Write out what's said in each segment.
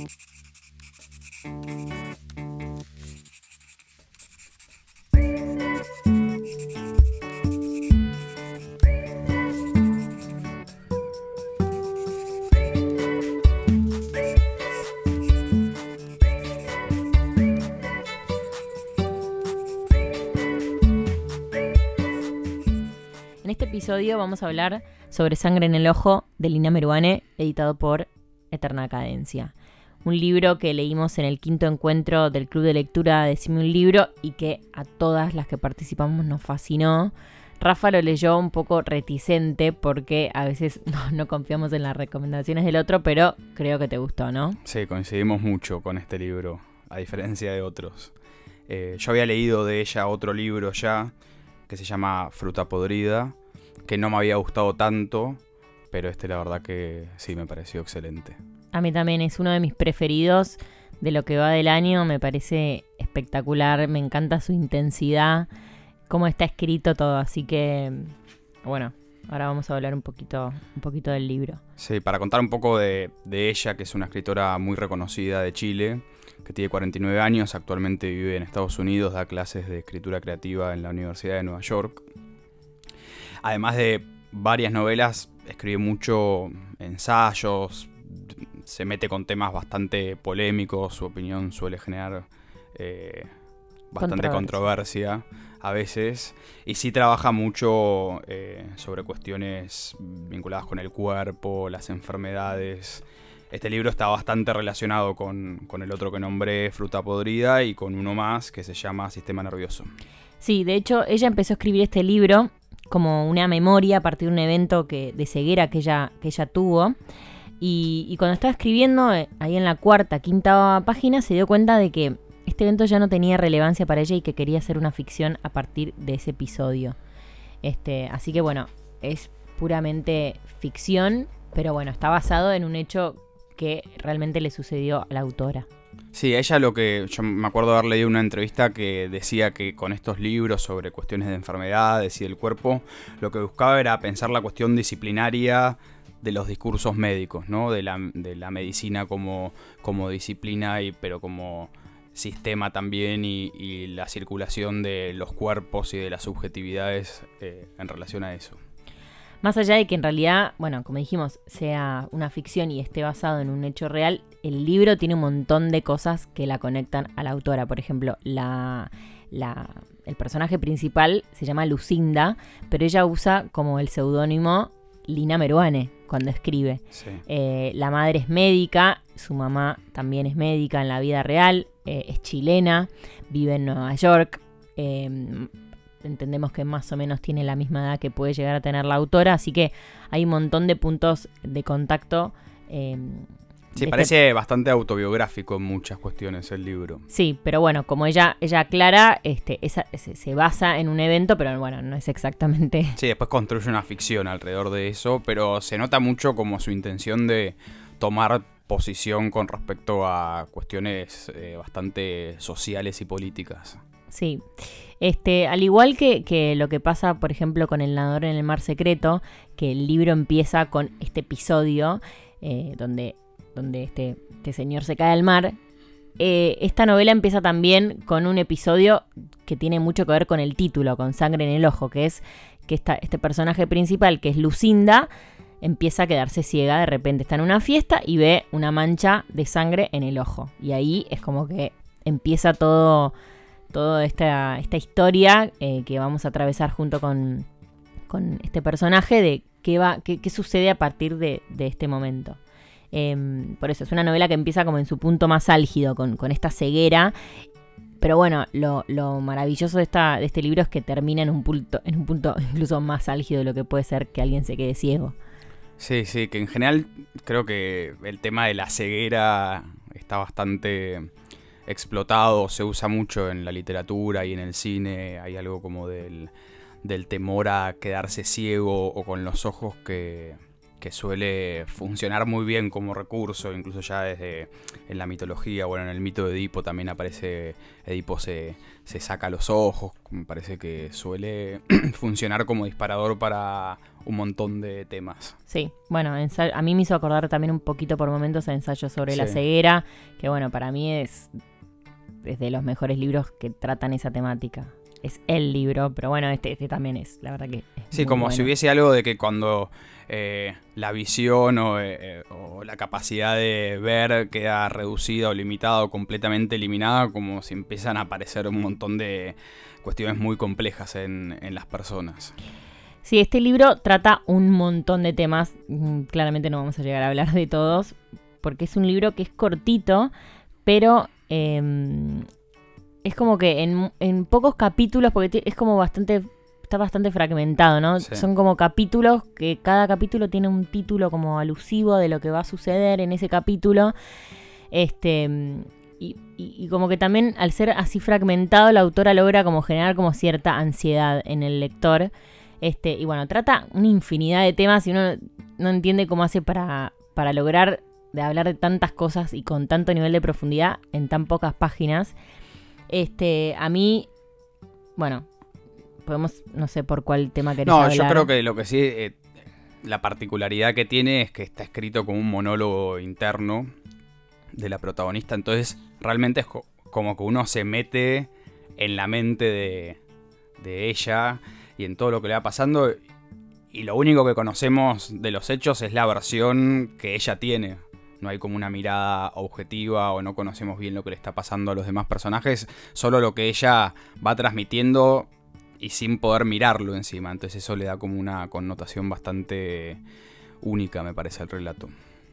En este episodio vamos a hablar sobre Sangre en el Ojo de Lina Meruane, editado por Eterna Cadencia. Un libro que leímos en el quinto encuentro del Club de Lectura Decime un libro y que a todas las que participamos nos fascinó. Rafa lo leyó un poco reticente porque a veces no, confiamos en las recomendaciones del otro, pero creo que te gustó, ¿no? Sí, coincidimos mucho con este libro, a diferencia de otros. Eh, yo había leído de ella otro libro ya, que se llama Fruta Podrida, que no me había gustado tanto, pero este la verdad que sí me pareció excelente. A mí también es uno de mis preferidos de lo que va del año, me parece espectacular, me encanta su intensidad, cómo está escrito todo, así que bueno, ahora vamos a hablar un poquito, un poquito del libro. Sí, para contar un poco de, de ella, que es una escritora muy reconocida de Chile, que tiene 49 años, actualmente vive en Estados Unidos, da clases de escritura creativa en la Universidad de Nueva York. Además de varias novelas, escribe mucho ensayos, se mete con temas bastante polémicos, su opinión suele generar eh, bastante Controversia. controversia a veces. Y sí trabaja mucho eh, sobre cuestiones vinculadas con el cuerpo, las enfermedades. Este libro está bastante relacionado con, con el otro que nombré, Fruta Podrida, y con uno más que se llama Sistema Nervioso. Sí, de hecho ella empezó a escribir este libro como una memoria a partir de un evento que, de ceguera que ella, que ella tuvo. Y, cuando estaba escribiendo, eh, ahí en la cuarta, quinta página, se dio cuenta de que este evento ya no tenía relevancia para ella y que quería hacer una ficción a partir de ese episodio. Este, así que bueno, es puramente ficción, pero bueno, está basado en un hecho que realmente le sucedió a la autora. Sí, ella lo que. Yo me acuerdo haber leído una entrevista que decía que con estos libros sobre cuestiones de enfermedades y del cuerpo, lo que buscaba era pensar la cuestión disciplinaria de los discursos médicos, ¿no? De la, de la medicina como, como disciplina, y, pero como sistema también, y, la circulación de los cuerpos y de las subjetividades eh, en relación a eso. Más allá de que en realidad, bueno, como dijimos, sea una ficción y esté basado en un hecho real, el libro tiene un montón de cosas que la conectan a la autora. Por ejemplo, la, la- el personaje principal se llama Lucinda, pero ella usa como el seudónimo Lina Meruane cuando escribe. Sí. Eh, la madre es médica, su mamá también es médica en la vida real, eh, es chilena, vive en Nueva York. eh, entendemos que más o menos tiene la misma edad que puede llegar a tener la autora, así que hay un montón de puntos de contacto. Sí, este- parece bastante autobiográfico en muchas cuestiones el libro. Sí, pero bueno, como ella, ella aclara, este, esa- se, se basa en un evento, pero bueno, no es exactamente. Sí, después construye una ficción alrededor de eso, pero se nota mucho como su intención de tomar posición con respecto a cuestiones eh, bastante sociales y políticas. Sí. Este, al igual que, que lo que pasa, por ejemplo, con El nadador en el mar secreto, que el libro empieza con este episodio eh, donde, donde este, este señor se cae al mar. eh, esta novela empieza también con un episodio que tiene mucho que ver con el título, con Sangre en el Ojo, que es que esta- este personaje principal, que es Lucinda, empieza a quedarse ciega, de repente está en una fiesta y ve una mancha de sangre en el ojo. Y ahí es como que empieza todo, toda esta, esta historia eh, que vamos a atravesar junto con, con este personaje de qué, va, qué, qué sucede a partir de, de este momento. Em, por eso es una novela que empieza como en su punto más álgido, con, con esta ceguera. Pero bueno, lo, lo maravilloso de, esta, de este libro es que termina en un, punto, en un punto incluso más álgido de lo que puede ser que alguien se quede ciego. Sí, sí, que en general creo que el tema de la ceguera está bastante explotado, se usa mucho en la literatura y en el cine, hay algo como del, del temor a quedarse ciego o con los ojos que, que suele funcionar muy bien como recurso, incluso ya desde en la mitología, bueno, en el mito de Edipo también aparece, Edipo se, se saca los ojos, me parece que suele funcionar como disparador para un montón de temas. Sí, bueno, a mí me hizo acordar también un poquito por momentos a Ensayo sobre la ceguera, que bueno, para mí es, es de los mejores libros que tratan esa temática es el libro, pero bueno, este, este también es, la verdad que... sí, como si hubiese algo de que cuando eh, la visión eh, eh, o, la capacidad de ver queda reducida o limitada o completamente eliminada, como si empiezan a aparecer un montón de cuestiones muy complejas en, en las personas. Sí, este libro trata un montón de temas, mm, claramente no vamos a llegar a hablar de todos, porque es un libro que es cortito, pero em, es como que en, pocos capítulos, porque es como bastante, está bastante fragmentado, ¿no? Son como capítulos que cada capítulo tiene un título como alusivo de lo que va a suceder en ese capítulo. Este, y, como que también al ser así fragmentado, la autora logra como generar como cierta ansiedad en el lector. Este, y bueno, trata una infinidad de temas y uno no entiende cómo hace para, para lograr de hablar de tantas cosas y con tanto nivel de profundidad en tan pocas páginas. Este, a mí, bueno, podemos, no sé por cuál tema querés no, yo creo que lo que sí, eh, la particularidad que tiene es que está escrito como un monólogo interno de la protagonista, entonces realmente es como que uno se mete en la mente de, de ella y en todo lo que le va pasando. Y lo único que conocemos de los hechos es la versión que ella tiene no hay como una mirada objetiva o no conocemos bien lo que le está pasando a los demás personajes, solo lo que ella va transmitiendo y sin poder mirarlo encima. Entonces eso le da como una connotación bastante única, me parece, al relato.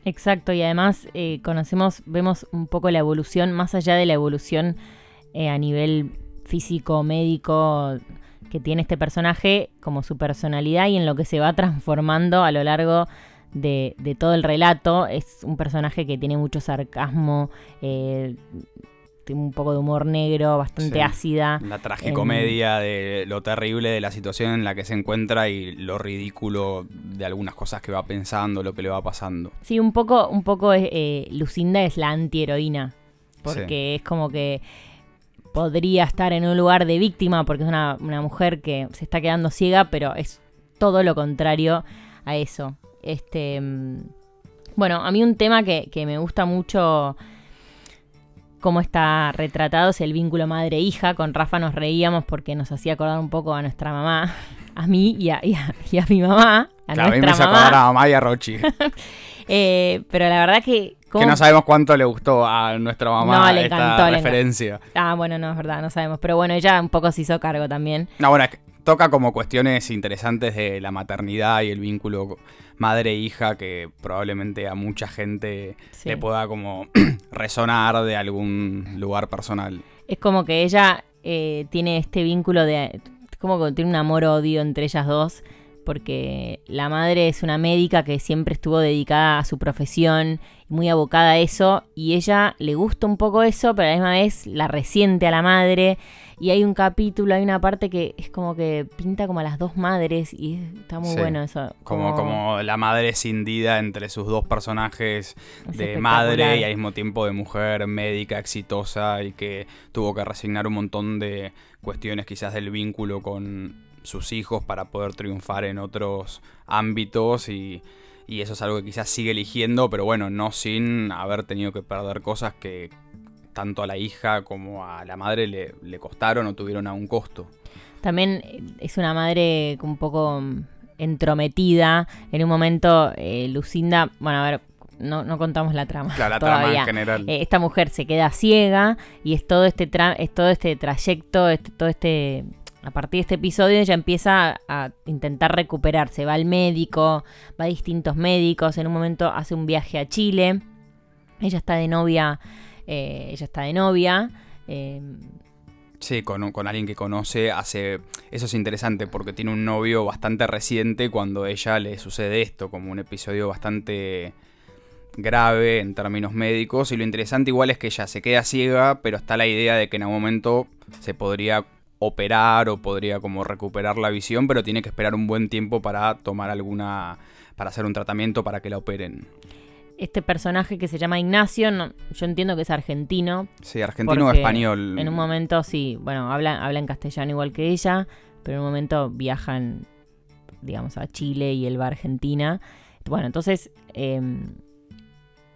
Exacto, y además eh, conocemos, vemos un poco la evolución, más allá de la evolución eh, a nivel físico, médico, que tiene este personaje, como su personalidad y en lo que se va transformando a lo largo de, todo el relato. Es un personaje que tiene mucho sarcasmo, eh, tiene un poco de humor negro, bastante ácida. La tragicomedia de lo terrible de la situación en la que se encuentra y lo ridículo de algunas cosas que va pensando, lo que le va pasando. Sí, un poco, un poco eh, Lucinda es la antiheroína. Porque es como que podría estar en un lugar de víctima porque es una, una mujer que se está quedando ciega, pero es todo lo contrario a eso. Este, bueno, a mí un tema que, me gusta mucho cómo está retratado es el vínculo madre-hija. Con Rafa nos reíamos porque nos hacía acordar un poco a nuestra mamá, a mí y a, mi mamá. A, a mí me acordar a mamá y a Rochi. Eh, pero la verdad que... Que no sabemos cuánto le gustó a nuestra mamá no, esta referencia. ah, bueno, no, es verdad, no sabemos. Pero bueno, ella un poco se hizo cargo también. No, bueno, toca como cuestiones interesantes de la maternidad y el vínculo madre-hija que probablemente a mucha gente le pueda como resonar de algún lugar personal. Es como que ella eh, tiene este vínculo de... como que tiene un amor-odio entre ellas dos porque la madre es una médica que siempre estuvo dedicada a su profesión, muy abocada a eso, y ella le gusta un poco eso, pero a la misma vez la resiente a la madre y hay un capítulo, hay una parte que es como que pinta como a las dos madres y está muy bueno eso. Como... como, la madre cindida entre sus dos personajes de madre y al mismo tiempo de mujer médica exitosa y que tuvo que resignar un montón de cuestiones quizás del vínculo con sus hijos para poder triunfar en otros ámbitos y, y eso es algo que quizás sigue eligiendo, pero bueno, no sin haber tenido que perder cosas que tanto a la hija como a la madre le, costaron o tuvieron a un costo. También eh, es una madre un poco mm, entrometida. En un momento, eh, Lucinda, bueno, a ver, no, contamos la trama. Claro, la trama en general. Eh, esta mujer se queda ciega y es todo este, es todo este trayecto, este, todo este. A partir de este episodio ella empieza a intentar recuperarse. Va al médico, va a distintos médicos. En un momento hace un viaje a Chile. Ella está de novia eh, ella está de novia. Eh, sí, con, alguien que conoce, hace... Eso es interesante porque tiene un novio bastante reciente cuando ella le sucede esto, como un episodio bastante grave en términos médicos. Y lo interesante igual es que ella se queda ciega, pero está la idea de que en algún momento se podría operar o podría como recuperar la visión, pero tiene que esperar un buen tiempo para tomar alguna para hacer un tratamiento para que la operen. Este personaje que se llama Ignacio, yo entiendo que es argentino. Sí, argentino o español. En un momento sí, bueno, habla, habla en castellano igual que ella, pero en un momento viajan, digamos, a Chile y él va a Argentina. Bueno, entonces em,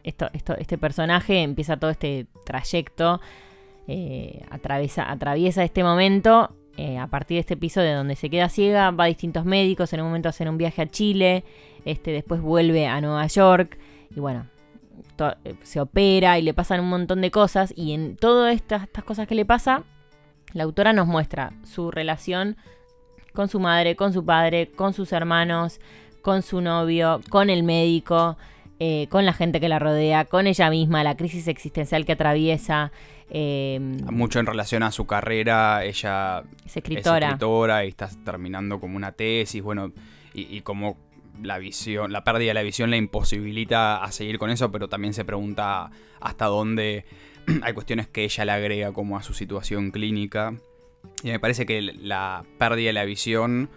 esto, esto, este personaje empieza todo este trayecto, eh, atraviesa, atraviesa este momento eh, a partir de este episodio donde se queda ciega, va a distintos médicos, en un momento hacen un viaje a Chile, este, después vuelve a Nueva York y bueno, eh, se opera y le pasan un montón de cosas y en todas estas, estas cosas que le pasa, la autora nos muestra su relación con su madre, con su padre, con sus hermanos, con su novio, con el médico, eh, con la gente que la rodea, con ella misma, la crisis existencial que atraviesa. Em, Mucho en relación a su carrera, ella es escritora. y está terminando como una tesis, bueno, y, y como la visión, la pérdida de la visión la imposibilita a seguir con eso, pero también se pregunta hasta dónde hay cuestiones que ella le agrega como a su situación clínica. Y me parece que la pérdida de la visión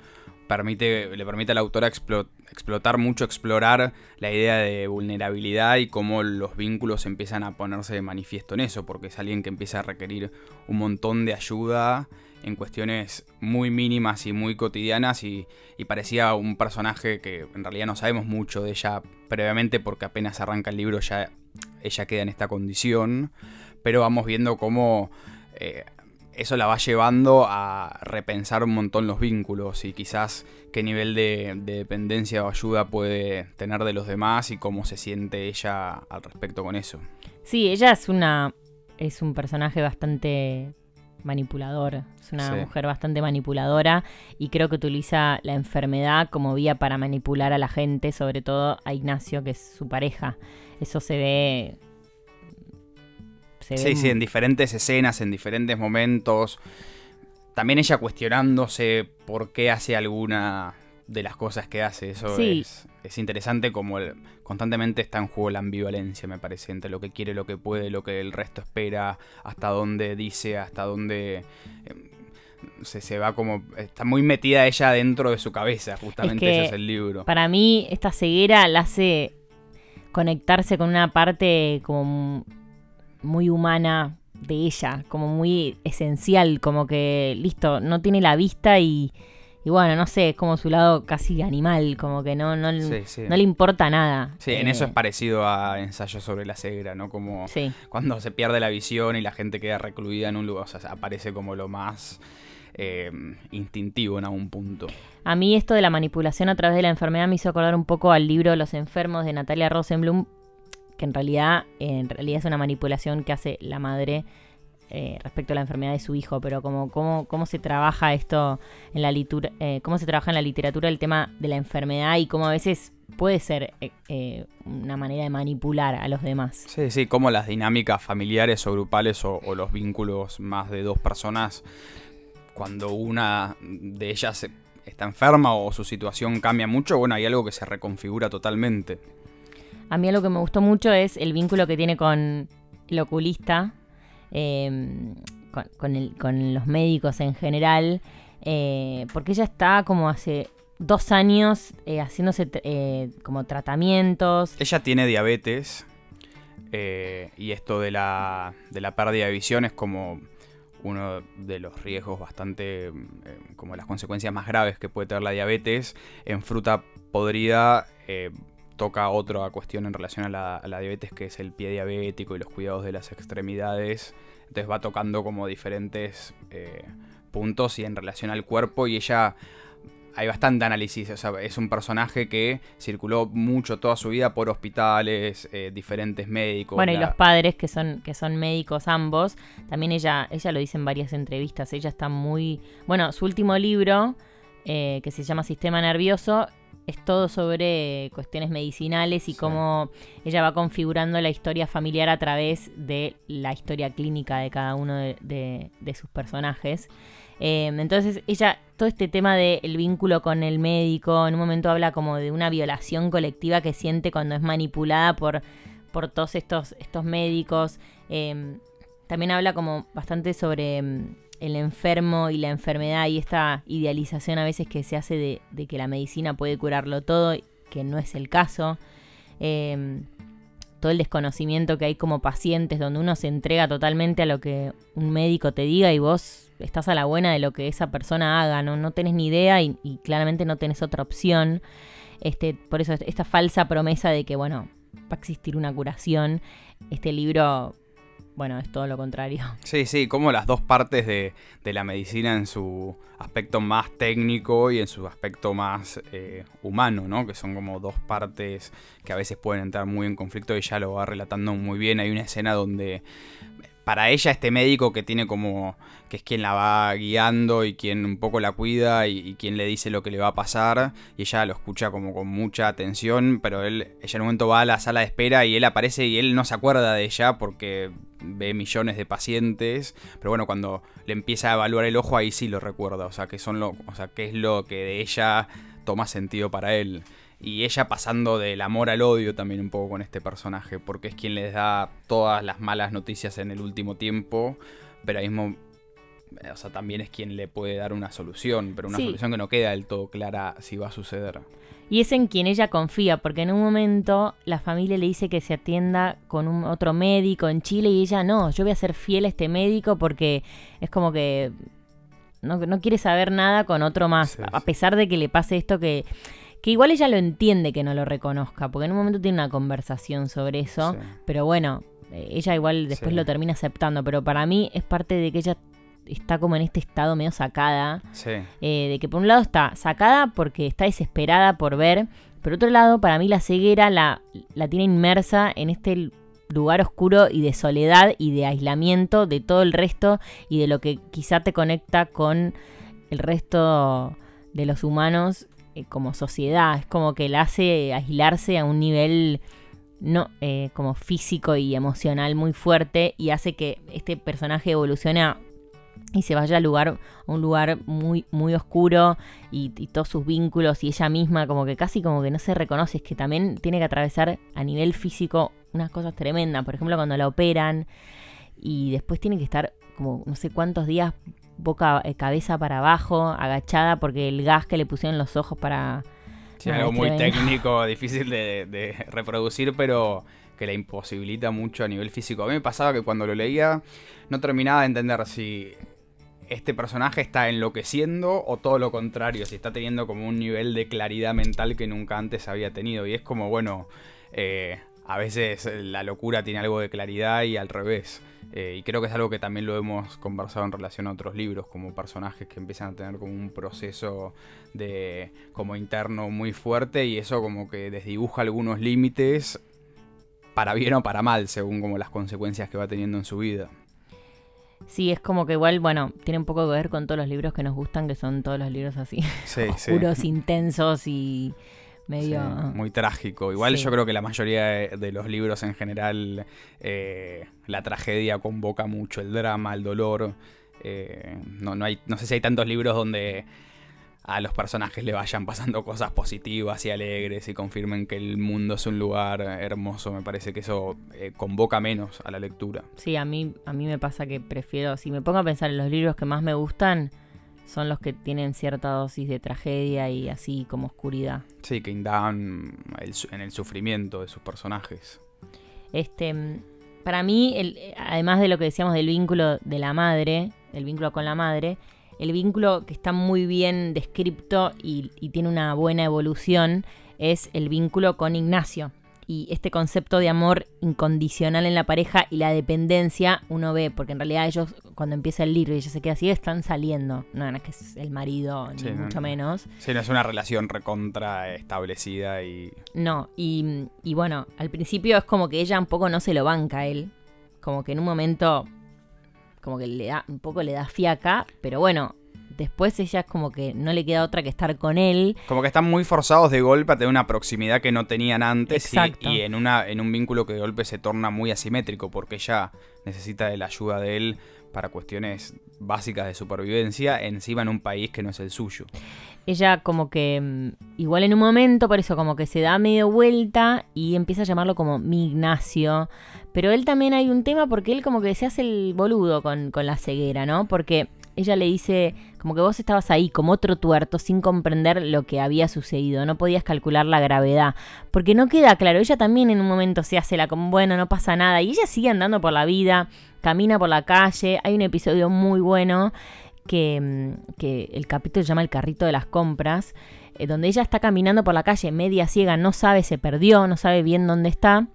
permite, le permite a la autora explotar mucho, explorar la idea de vulnerabilidad y cómo los vínculos empiezan a ponerse de manifiesto en eso, porque es alguien que empieza a requerir un montón de ayuda en cuestiones muy mínimas y muy cotidianas y, parecía un personaje que en realidad no sabemos mucho de ella previamente porque apenas arranca el libro ya ella queda en esta condición, pero vamos viendo cómo eh, eso la va llevando a repensar un montón los vínculos y quizás qué nivel de, de, dependencia o ayuda puede tener de los demás y cómo se siente ella al respecto con eso. Sí, ella es una es un personaje bastante manipulador, es una mujer bastante manipuladora y creo que utiliza la enfermedad como vía para manipular a la gente, sobre todo a Ignacio, que es su pareja. Eso se ve... Se sí, sí, en diferentes escenas, en diferentes momentos. También ella cuestionándose por qué hace alguna de las cosas que hace. Eso es, es, interesante como constantemente está en juego la ambivalencia, me parece, entre lo que quiere, lo que puede, lo que el resto espera, hasta dónde dice, hasta dónde... Em, se, se, va como. Está muy metida ella dentro de su cabeza, justamente ese es el libro. Para mí, esta ceguera la hace conectarse con una parte como muy humana de ella, como muy esencial, como que, listo, no tiene la vista y y bueno, no sé, es como su lado casi animal, como que no, no, no le importa nada. Sí, en eso es eh, parecido a ensayos sobre la cegra, ¿no? Como cuando se pierde la visión y la gente queda recluida en un lugar, o sea, aparece como lo más eh, instintivo en algún punto. A mí esto de la manipulación a través de la enfermedad me hizo acordar un poco al libro Los enfermos de Natalia Rosenblum, que en realidad, en realidad es una manipulación que hace la madre eh, respecto a la enfermedad de su hijo, pero como cómo, cómo se trabaja esto en la literatura, eh, cómo se trabaja en la literatura el tema de la enfermedad y cómo a veces puede ser eh, una manera de manipular a los demás. Sí, sí, como las dinámicas familiares o grupales o, los vínculos más de dos personas, cuando una de ellas está enferma o su situación cambia mucho, bueno, hay algo que se reconfigura totalmente. A mí algo que me gustó mucho es el vínculo que tiene con el oculista, Em, con, los médicos en general, eh, porque ella está como hace dos años eh, haciéndose eh, como tratamientos. Ella tiene diabetes y esto de la, de la pérdida de visión es como uno de los riesgos bastante, como las consecuencias más graves que puede tener la diabetes. En fruta podrida toca otra cuestión en relación a la, a la, diabetes que es el pie diabético y los cuidados de las extremidades. Entonces va tocando como diferentes eh, puntos y en relación al cuerpo y ella hay bastante análisis, o sea, es un personaje que circuló mucho toda su vida por hospitales, eh, diferentes médicos. Bueno, y los padres que son, que son médicos ambos, también ella, ella lo dice en varias entrevistas, ella está muy... Bueno, su último libro, eh, que se llama Sistema Nervioso, es todo sobre cuestiones medicinales y cómo ella va configurando la historia familiar a través de la historia clínica de cada uno de, sus personajes. Em, entonces ella, todo este tema del vínculo con el médico, en un momento habla como de una violación colectiva que siente cuando es manipulada por, por todos estos, estos médicos. Em, también habla como bastante sobre em, el enfermo y la enfermedad y esta idealización a veces que se hace de, que la medicina puede curarlo todo, que no es el caso. Em, todo el desconocimiento que hay como pacientes, donde uno se entrega totalmente a lo que un médico te diga y vos estás a la buena de lo que esa persona haga, no, no tenés ni idea y, y claramente no tenés otra opción. Este, por eso esta falsa promesa de que, bueno, va a existir una curación. Este libro bueno, es todo lo contrario. Sí, sí, como las dos partes de, la medicina en su aspecto más técnico y en su aspecto más eh, humano, ¿no? Que son como dos partes que a veces pueden entrar muy en conflicto y ya lo va relatando muy bien. Hay una escena donde para ella este médico que tiene como que es quien la va guiando y quien un poco la cuida y, quien le dice lo que le va a pasar y ella lo escucha como con mucha atención pero él ella en un momento va a la sala de espera y él aparece y él no se acuerda de ella porque ve millones de pacientes pero bueno cuando le empieza a evaluar el ojo ahí sí lo recuerda o sea que son lo o sea que es lo que de ella toma sentido para él y ella pasando del amor al odio también un poco con este personaje, porque es quien les da todas las malas noticias en el último tiempo, pero ahí mismo, eh, o sea, también es quien le puede dar una solución, pero una solución que no queda del todo clara si va a suceder. Y es en quien ella confía, porque en un momento la familia le dice que se atienda con un otro médico en Chile y ella no, yo voy a ser fiel a este médico porque es como que no, quiere saber nada con otro más, a pesar de que le pase esto que que igual ella lo entiende que no lo reconozca, porque en un momento tiene una conversación sobre eso, pero bueno, eh, ella igual después lo termina aceptando, pero para mí es parte de que ella está como en este estado medio sacada, eh, de que por un lado está sacada porque está desesperada por ver, por otro lado para mí la ceguera la, la tiene inmersa en este lugar oscuro y de soledad y de aislamiento de todo el resto y de lo que quizá te conecta con el resto de los humanos eh, como sociedad, es como que la hace aislarse a un nivel no eh, como físico y emocional muy fuerte y hace que este personaje evolucione y se vaya a, lugar, a un lugar muy, muy oscuro y, todos sus vínculos y ella misma como que casi como que no se reconoce, es que también tiene que atravesar a nivel físico unas cosas tremendas, por ejemplo cuando la operan y después tiene que estar como no sé cuántos días boca, eh, cabeza para abajo, agachada, porque el gas que le pusieron los ojos para... Sí, algo muy técnico, difícil de, reproducir, pero que la imposibilita mucho a nivel físico. A mí me pasaba que cuando lo leía no terminaba de entender si este personaje está enloqueciendo o todo lo contrario, si está teniendo como un nivel de claridad mental que nunca antes había tenido. Y es como, bueno, eh, a veces la locura tiene algo de claridad y al revés. Eh, y creo que es algo que también lo hemos conversado en relación a otros libros, como personajes que empiezan a tener como un proceso de como interno muy fuerte y eso como que desdibuja algunos límites para bien o para mal, según como las consecuencias que va teniendo en su vida. Sí, es como que igual, bueno, tiene un poco que ver con todos los libros que nos gustan, que son todos los libros así, sí, oscuros, intensos y medio... muy trágico. Igual yo creo que la mayoría de, los libros en general, eh, la tragedia convoca mucho, el drama, el dolor. Eh, no, no, hay, no sé si hay tantos libros donde a los personajes le vayan pasando cosas positivas y alegres y confirmen que el mundo es un lugar hermoso. Me parece que eso eh, convoca menos a la lectura. Sí, a mí, a mí me pasa que prefiero, si me pongo a pensar en los libros que más me gustan, son los que tienen cierta dosis de tragedia y así como oscuridad. Sí, que indagan en el sufrimiento de sus personajes. Este, para mí, el, además de lo que decíamos del vínculo de la madre, el vínculo con la madre, el vínculo que está muy bien descripto y tiene una buena evolución es el vínculo con Ignacio y este concepto de amor incondicional en la pareja y la dependencia uno ve, porque en realidad ellos cuando empieza el libro y ella se queda así, están saliendo. No, no es que es el marido, ni mucho menos. Sí, no es una relación recontra establecida y... No, y, y bueno, al principio es como que ella un poco no se lo banca a él, como que en un momento como que le da un poco le da fiaca, pero bueno, después ella es como que no le queda otra que estar con él. Como que están muy forzados de golpe a tener una proximidad que no tenían antes y, en, una, en un vínculo que de golpe se torna muy asimétrico porque ella necesita de la ayuda de él para cuestiones básicas de supervivencia, encima en un país que no es el suyo. Ella como que, mm, igual en un momento, por eso como que se da medio vuelta y empieza a llamarlo como mi Ignacio. Pero él también hay un tema porque él como que se hace el boludo con, con la ceguera, ¿no? Porque ella le dice, como que vos estabas ahí como otro tuerto sin comprender lo que había sucedido, no podías calcular la gravedad, porque no queda claro, ella también en un momento se hace la como, bueno, no pasa nada, y ella sigue andando por la vida, camina por la calle, hay un episodio muy bueno que, mm, que el capítulo se llama El carrito de las compras, eh, donde ella está caminando por la calle media ciega, no sabe, se perdió, no sabe bien dónde está,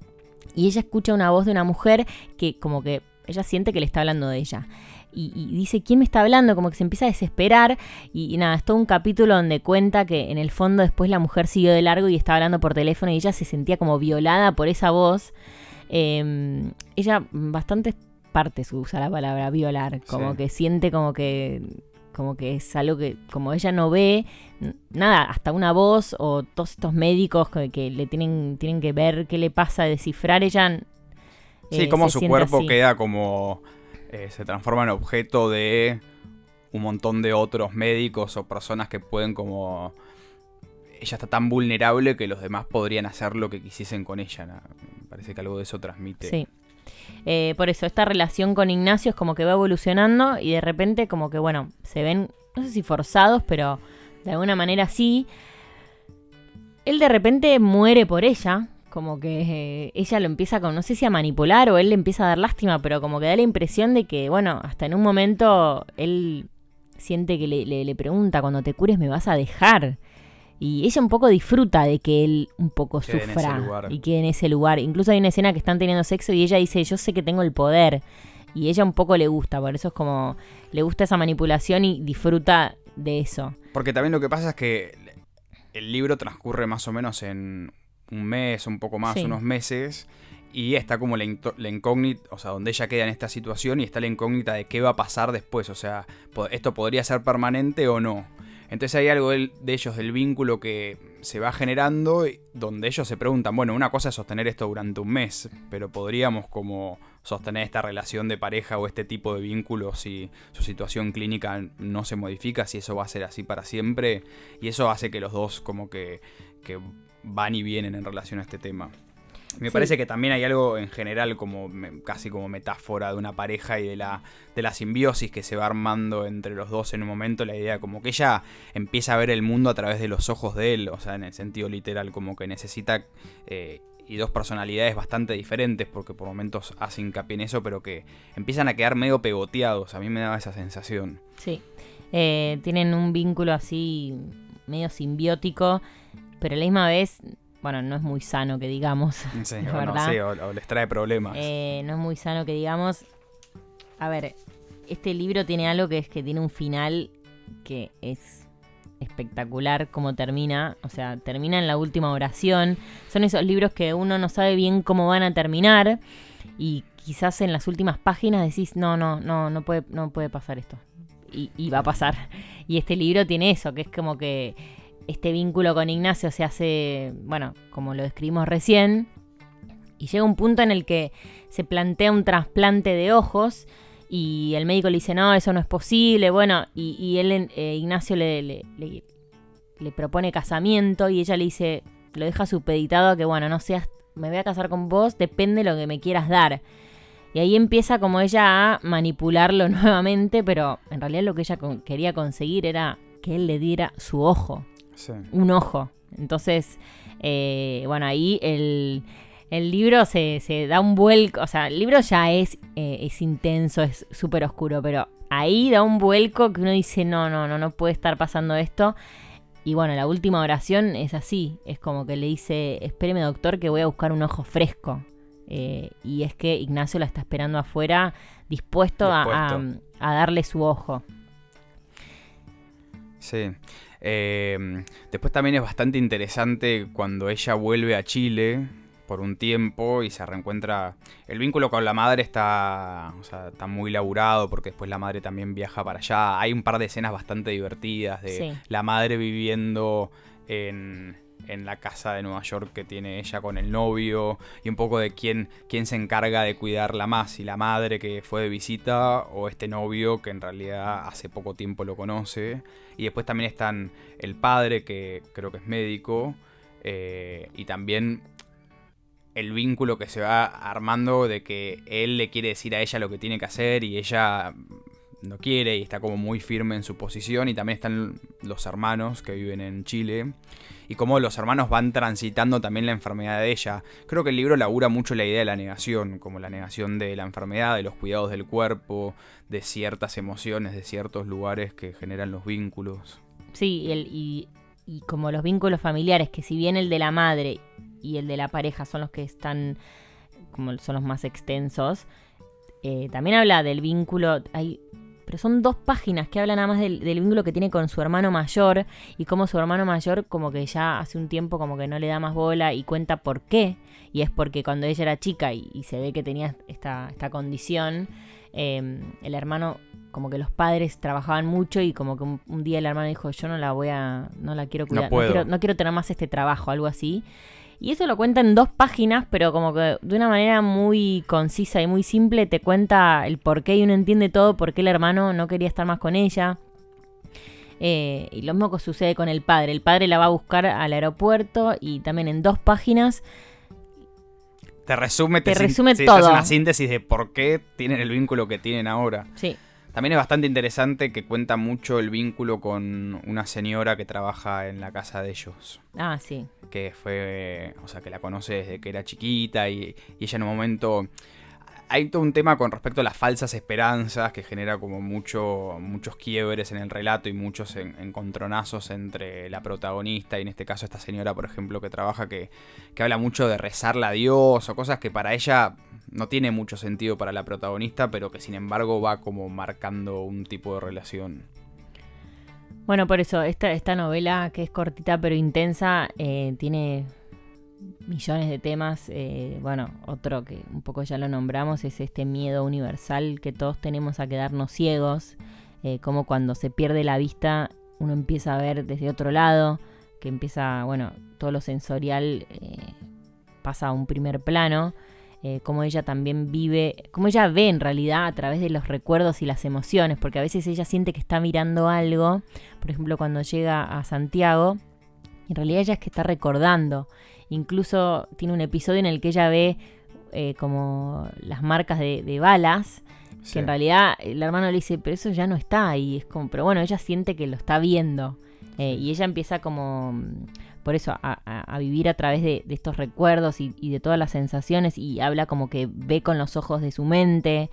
y ella escucha una voz de una mujer que como que ella siente que le está hablando de ella. Y, dice, ¿quién me está hablando? Como que se empieza a desesperar. Y, nada, es todo un capítulo donde cuenta que en el fondo después la mujer siguió de largo y estaba hablando por teléfono y ella se sentía como violada por esa voz. Em, ella bastantes partes usa la palabra violar, como que siente como que como que es algo que como ella no ve nada, hasta una voz o todos estos médicos que, le tienen tienen que ver qué le pasa, descifrar ella Sí, eh, como su cuerpo queda como eh, se transforma en objeto de un montón de otros médicos o personas que pueden como... Ella está tan vulnerable que los demás podrían hacer lo que quisiesen con ella. Parece que algo de eso transmite. Sí. Eh, por eso, esta relación con Ignacio es como que va evolucionando y de repente como que, bueno, se ven, no sé si forzados, pero de alguna manera sí. Él de repente muere por ella, como que eh, ella lo empieza con, no sé si a manipular o él le empieza a dar lástima, pero como que da la impresión de que, bueno, hasta en un momento él siente que le, pregunta, cuando te cures me vas a dejar. Y ella un poco disfruta de que él un poco sufra y quede en ese lugar. Incluso hay una escena que están teniendo sexo y ella dice, yo sé que tengo el poder. Y ella un poco le gusta, por eso es como, le gusta esa manipulación y disfruta de eso. Porque también lo que pasa es que el libro transcurre más o menos en un mes, un poco más, unos meses. Y está como la, incógnita, o sea, donde ella queda en esta situación y está la incógnita de qué va a pasar después. O sea, esto podría ser permanente o no. Entonces hay algo de, ellos, del vínculo que se va generando, donde ellos se preguntan, bueno, una cosa es sostener esto durante un mes, pero podríamos como sostener esta relación de pareja o este tipo de vínculo si su situación clínica no se modifica, si eso va a ser así para siempre. Y eso hace que los dos como que, que van y vienen en relación a este tema. Me parece que también hay algo en general como casi como metáfora de una pareja y de la, de la simbiosis que se va armando entre los dos en un momento, la idea como que ella empieza a ver el mundo a través de los ojos de él, o sea, en el sentido literal, como que necesita eh, y dos personalidades bastante diferentes, porque por momentos hace hincapié en eso, pero que empiezan a quedar medio pegoteados, a mí me daba esa sensación. Sí, eh, tienen un vínculo así medio simbiótico pero a la misma vez, bueno, no es muy sano que digamos. Sí, o, les trae problemas. Eh, no es muy sano que digamos. A ver, este libro tiene algo que es que tiene un final que es espectacular como termina, o sea, termina en la última oración. Son esos libros que uno no sabe bien cómo van a terminar y quizás en las últimas páginas decís, no, no, no, no puede, no puede pasar esto. Y, y va a pasar. Y este libro tiene eso, que es como que este vínculo con Ignacio se hace, bueno, como lo describimos recién, y llega un punto en el que se plantea un trasplante de ojos y el médico le dice, no, eso no es posible, bueno, y, él, eh, Ignacio le, le, propone casamiento y ella le dice, lo deja supeditado a que, bueno, no seas, me voy a casar con vos, depende de lo que me quieras dar. Y ahí empieza como ella a manipularlo nuevamente, pero en realidad lo que ella quería conseguir era que él le diera su ojo un ojo. Entonces, eh, bueno, ahí el, libro se, da un vuelco, o sea, el libro ya es, eh, es intenso, es súper oscuro, pero ahí da un vuelco que uno dice, no, no, no, no puede estar pasando esto. Y bueno, la última oración es así, es como que le dice, espéreme doctor que voy a buscar un ojo fresco. Eh, y es que Ignacio la está esperando afuera, dispuesto, A, a darle su ojo. Sí. Em, después también es bastante interesante cuando ella vuelve a Chile por un tiempo y se reencuentra. El vínculo con la madre está, está muy laburado porque después la madre también viaja para allá. Hay un par de escenas bastante divertidas de la madre viviendo en, en la casa de Nueva York que tiene ella con el novio y un poco de quién, quién se encarga de cuidarla más, si la madre que fue de visita o este novio que en realidad hace poco tiempo lo conoce. Y después también están el padre que creo que es médico eh, y también el vínculo que se va armando de que él le quiere decir a ella lo que tiene que hacer y ella no quiere y está como muy firme en su posición. Y también están los hermanos que viven en Chile. Y cómo los hermanos van transitando también la enfermedad de ella. Creo que el libro labura mucho la idea de la negación, como la negación de la enfermedad, de los cuidados del cuerpo, de ciertas emociones, de ciertos lugares que generan los vínculos. Sí, el, y, y como los vínculos familiares, que si bien el de la madre y el de la pareja son los que están, como son los más extensos, eh, también habla del vínculo, hay, pero son dos páginas que hablan nada más del, vínculo que tiene con su hermano mayor y cómo su hermano mayor como que ya hace un tiempo como que no le da más bola y cuenta por qué. Y es porque cuando ella era chica y, se ve que tenía esta, esta condición, em, el hermano como que los padres trabajaban mucho y como que un, día el hermano dijo yo no la voy a no la quiero cuidar quiero, no quiero tener más este trabajo algo así y eso lo cuenta en dos páginas, pero como que de una manera muy concisa y muy simple te cuenta el por qué y uno entiende todo, por qué el hermano no quería estar más con ella. Eh, y lo mismo que sucede con el padre. El padre la va a buscar al aeropuerto y también en dos páginas te resume, te, resume todo. Es una síntesis de por qué tienen el vínculo que tienen ahora. Sí. También es bastante interesante que cuenta mucho el vínculo con una señora que trabaja en la casa de ellos. Ah, sí. Que fue, o sea, que la conoce desde que era chiquita y, y ella en un momento hay todo un tema con respecto a las falsas esperanzas que genera como mucho, muchos quiebres en el relato y muchos encontronazos entre la protagonista y en este caso esta señora, por ejemplo, que trabaja que, que habla mucho de rezarle a Dios o cosas que para ella no tiene mucho sentido para la protagonista, pero que sin embargo va como marcando un tipo de relación. Bueno, por eso, esta, esta novela que es cortita pero intensa, eh, tiene millones de temas. Eh, bueno, otro que un poco ya lo nombramos es este miedo universal que todos tenemos a quedarnos ciegos. Eh, como cuando se pierde la vista uno empieza a ver desde otro lado, que empieza, bueno, todo lo sensorial pasa a un primer plano. Como ella también vive, como ella ve en realidad a través de los recuerdos y las emociones, porque a veces ella siente que está mirando algo, por ejemplo cuando llega a Santiago, en realidad ella es que está recordando Incluso tiene un episodio en el que ella ve eh, como las marcas de, balas. Que en realidad el hermano le dice, pero eso ya no está. Y es como, pero bueno, ella siente que lo está viendo. Eh, y ella empieza como, por eso, a, vivir a través de, estos recuerdos y, de todas las sensaciones. Y habla como que ve con los ojos de su mente.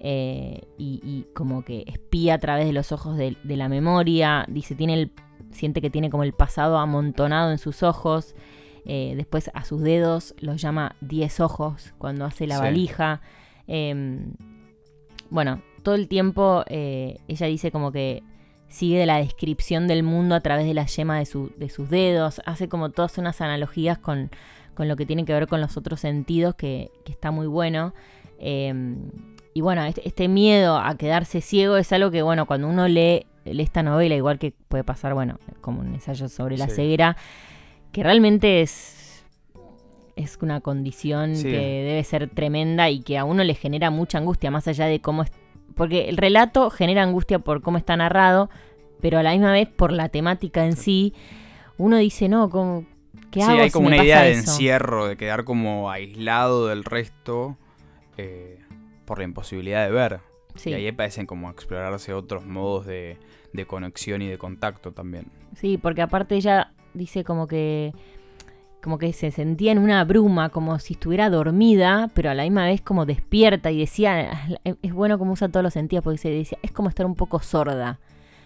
Eh, y, como que espía a través de los ojos de, de la memoria. Dice, tiene el, siente que tiene como el pasado amontonado en sus ojos. Eh, después a sus dedos los llama diez ojos cuando hace la valija. Em, bueno, todo el tiempo eh, ella dice como que sigue de la descripción del mundo a través de la yema de, sus dedos. Hace como todas unas analogías con, lo que tiene que ver con los otros sentidos, que, está muy bueno. Em, y bueno, este, este, miedo a quedarse ciego es algo que, bueno, cuando uno lee, esta novela, igual que puede pasar, bueno, como un ensayo sobre la ceguera, que realmente es, es una condición que debe ser tremenda y que a uno le genera mucha angustia, más allá de cómo. Porque el relato genera angustia por cómo está narrado, pero a la misma vez por la temática en sí, uno dice, no, ¿cómo, ¿qué hago? Sí, hay como una idea de encierro, de quedar como aislado del resto eh, por la imposibilidad de ver. Y ahí parecen como explorarse otros modos de, de conexión y de contacto también. Sí, porque aparte ella dice como que como que se sentía en una bruma, como si estuviera dormida, pero a la misma vez como despierta y decía, es bueno como usa todos los sentidos, porque se decía, es como estar un poco sorda.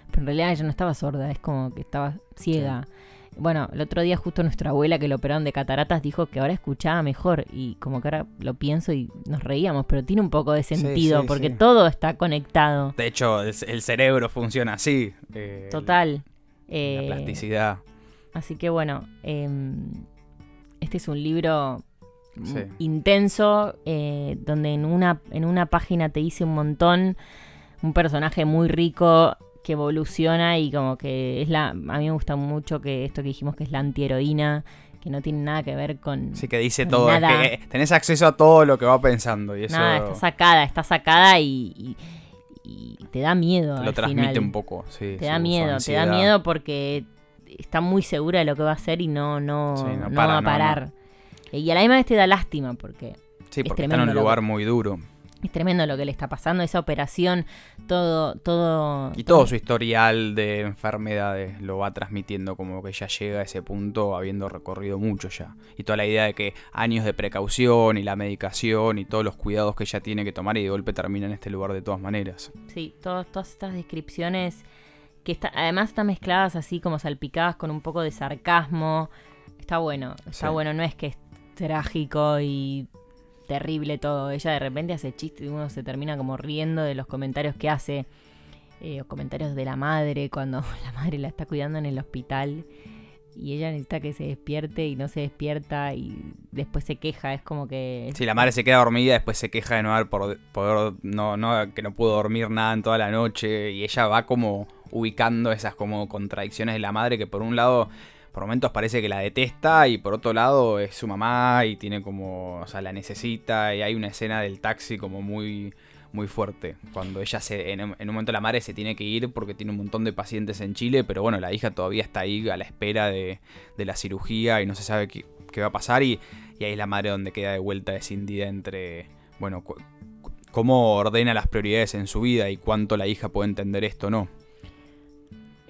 Pero en realidad ella no estaba sorda, es como que estaba ciega. Bueno, el otro día justo nuestra abuela que lo operaron de cataratas dijo que ahora escuchaba mejor y como que ahora lo pienso y nos reíamos, pero tiene un poco de sentido porque todo está conectado. De hecho, el cerebro funciona así. Eh, Total. la eh, plasticidad. Así que bueno, em, este es un libro intenso, eh, donde en una, en una página te dice un montón, un personaje muy rico que evoluciona y como que es la... A mí me gusta mucho que esto que dijimos que es la antiheroína, que no tiene nada que ver con... Sí, que dice todo, que tenés acceso a todo lo que va pensando y eso... Nada, está sacada, está sacada y, te da miedo. lo transmite un poco, sí. Te da miedo, te da miedo porque está muy segura de lo que va a hacer y no, no, no, va a parar. Y a la misma vez te da lástima porque. Sí, porque está en un lugar muy duro. Es tremendo lo que le está pasando, esa operación, todo, todo. Y todo su historial de enfermedades lo va transmitiendo como que ya llega a ese punto habiendo recorrido mucho ya. Y toda la idea de que años de precaución y la medicación y todos los cuidados que ella tiene que tomar y de golpe termina en este lugar de todas maneras. Sí, todas estas descripciones que está, además están mezcladas así como salpicadas con un poco de sarcasmo. Está bueno, está bueno, no es que es trágico y terrible todo. Ella de repente hace chistes y uno se termina como riendo de los comentarios que hace. Eh, comentarios de la madre cuando la madre la está cuidando en el hospital y ella necesita que se despierte y no se despierta y después se queja, es como que... Sí, la madre se queda dormida, después se queja de no haber por, poder, no, no, que no pudo dormir nada en toda la noche y ella va como ubicando esas como contradicciones de la madre que por un lado por momentos parece que la detesta y por otro lado es su mamá y tiene como, o sea, la necesita y hay una escena del taxi como muy muy fuerte. Cuando ella se, en, un momento la madre se tiene que ir porque tiene un montón de pacientes en Chile, pero bueno, la hija todavía está ahí a la espera de, la cirugía y no se sabe qué, va a pasar y, y, ahí es la madre donde queda de vuelta descindida entre, bueno, cómo ordena las prioridades en su vida y cuánto la hija puede entender esto o no.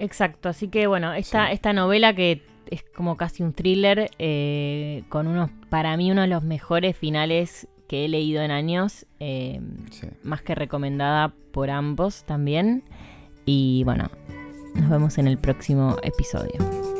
Exacto, así que bueno, esta, esta novela que es como casi un thriller eh, con unos, para mí, uno de los mejores finales que he leído en años, eh, más que recomendada por ambos también. Y bueno, nos vemos en el próximo episodio.